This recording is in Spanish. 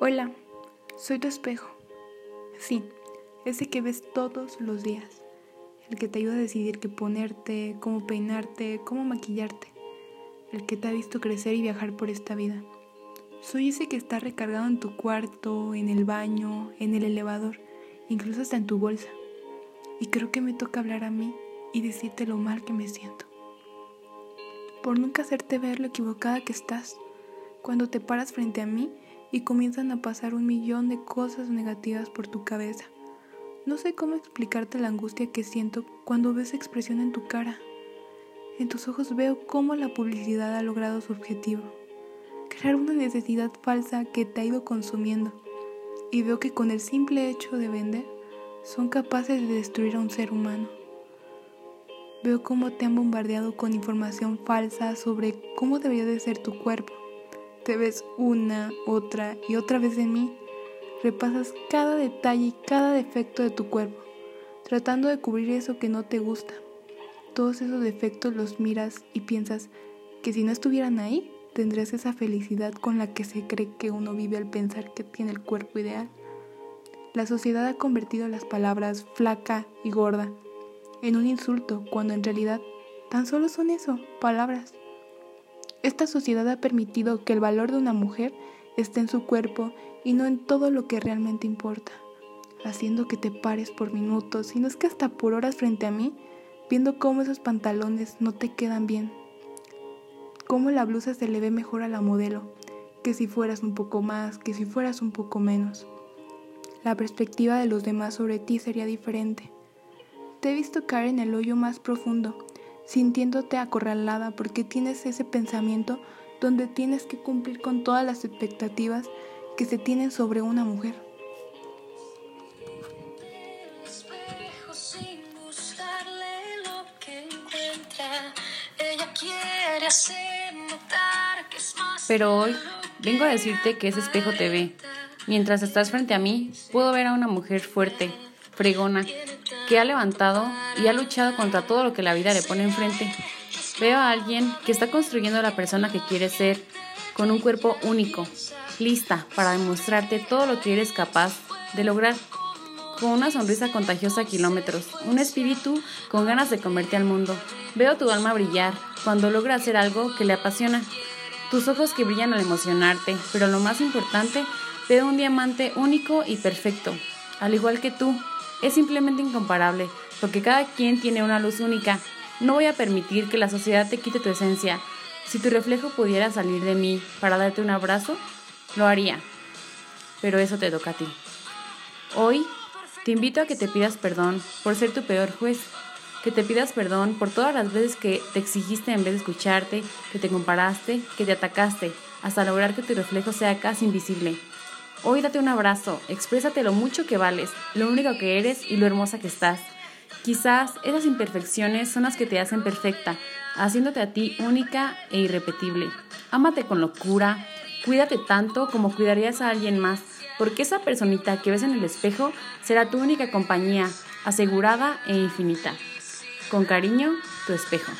Hola, soy tu espejo. Sí, ese que ves todos los días. El que te ayuda a decidir qué ponerte, cómo peinarte, cómo maquillarte. El que te ha visto crecer y viajar por esta vida. Soy ese que está recargado en tu cuarto, en el baño, en el elevador, incluso hasta en tu bolsa. Y creo que me toca hablar a mí y decirte lo mal que me siento. Por nunca hacerte ver lo equivocada que estás. Cuando te paras frente a mí y comienzan a pasar un millón de cosas negativas por tu cabeza. No sé cómo explicarte la angustia que siento cuando ves expresión en tu cara. En tus ojos veo cómo la publicidad ha logrado su objetivo. Crear una necesidad falsa que te ha ido consumiendo. Y veo que con el simple hecho de vender, son capaces de destruir a un ser humano. Veo cómo te han bombardeado con información falsa sobre cómo debería de ser tu cuerpo te ves una, otra y otra vez en mí. Repasas cada detalle y cada defecto de tu cuerpo, tratando de cubrir eso que no te gusta. Todos esos defectos los miras y piensas que si no estuvieran ahí, tendrías esa felicidad con la que se cree que uno vive al pensar que tiene el cuerpo ideal. La sociedad ha convertido las palabras flaca y gorda en un insulto cuando en realidad tan solo son eso, palabras. Esta sociedad ha permitido que el valor de una mujer esté en su cuerpo y no en todo lo que realmente importa, haciendo que te pares por minutos, no es que hasta por horas frente a mí, viendo cómo esos pantalones no te quedan bien, cómo la blusa se le ve mejor a la modelo, que si fueras un poco más, que si fueras un poco menos. La perspectiva de los demás sobre ti sería diferente. Te he visto caer en el hoyo más profundo sintiéndote acorralada porque tienes ese pensamiento donde tienes que cumplir con todas las expectativas que se tienen sobre una mujer. Pero hoy vengo a decirte que ese espejo te ve. Mientras estás frente a mí, puedo ver a una mujer fuerte, fregona, que ha levantado y ha luchado contra todo lo que la vida le pone enfrente. Veo a alguien que está construyendo la persona que quiere ser, con un cuerpo único, lista para demostrarte todo lo que eres capaz de lograr, con una sonrisa contagiosa a kilómetros, un espíritu con ganas de comerte al mundo. Veo tu alma brillar cuando logra hacer algo que le apasiona, tus ojos que brillan al emocionarte, pero lo más importante, veo un diamante único y perfecto, al igual que tú, es simplemente incomparable, porque cada quien tiene una luz única. No voy a permitir que la sociedad te quite tu esencia. Si tu reflejo pudiera salir de mí para darte un abrazo, lo haría. Pero eso te toca a ti. Hoy te invito a que te pidas perdón por ser tu peor juez, que te pidas perdón por todas las veces que te exigiste en vez de escucharte, que te comparaste, que te atacaste, hasta lograr que tu reflejo sea casi invisible. Hoy date un abrazo, exprésate lo mucho que vales, lo único que eres y lo hermosa que estás. Quizás esas imperfecciones son las que te hacen perfecta, haciéndote a ti única e irrepetible. Ámate con locura, cuídate tanto como cuidarías a alguien más, porque esa personita que ves en el espejo será tu única compañía, asegurada e infinita. Con cariño, tu espejo.